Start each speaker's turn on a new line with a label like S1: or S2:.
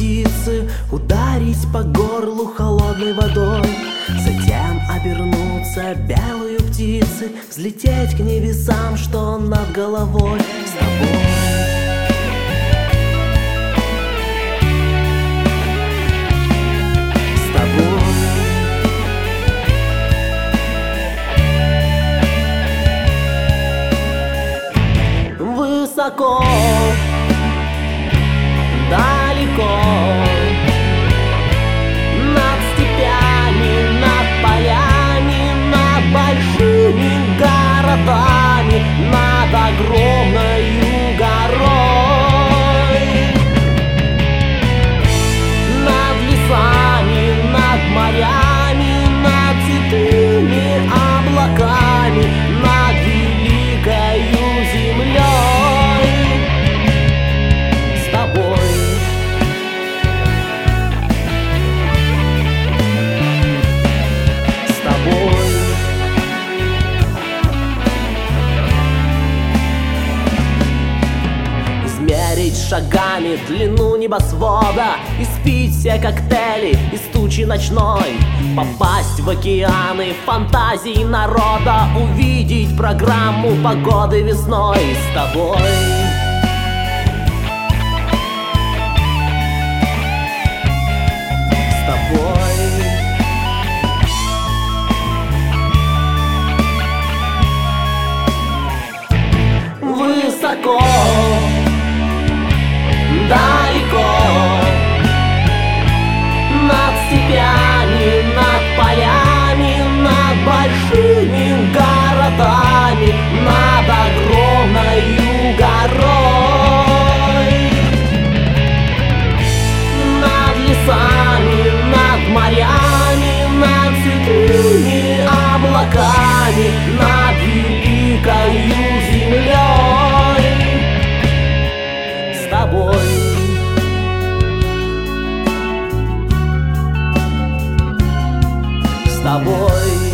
S1: птицы Ударить по горлу холодной водой. Затем обернуться белую птицы Взлететь к небесам, что над головой. С тобой. Высоко. Далеко шагами длину небосвода. Испить все коктейли из тучи ночной. Попасть в океаны фантазий народа. Увидеть программу погоды весной. С тобой. Высоко с тобой.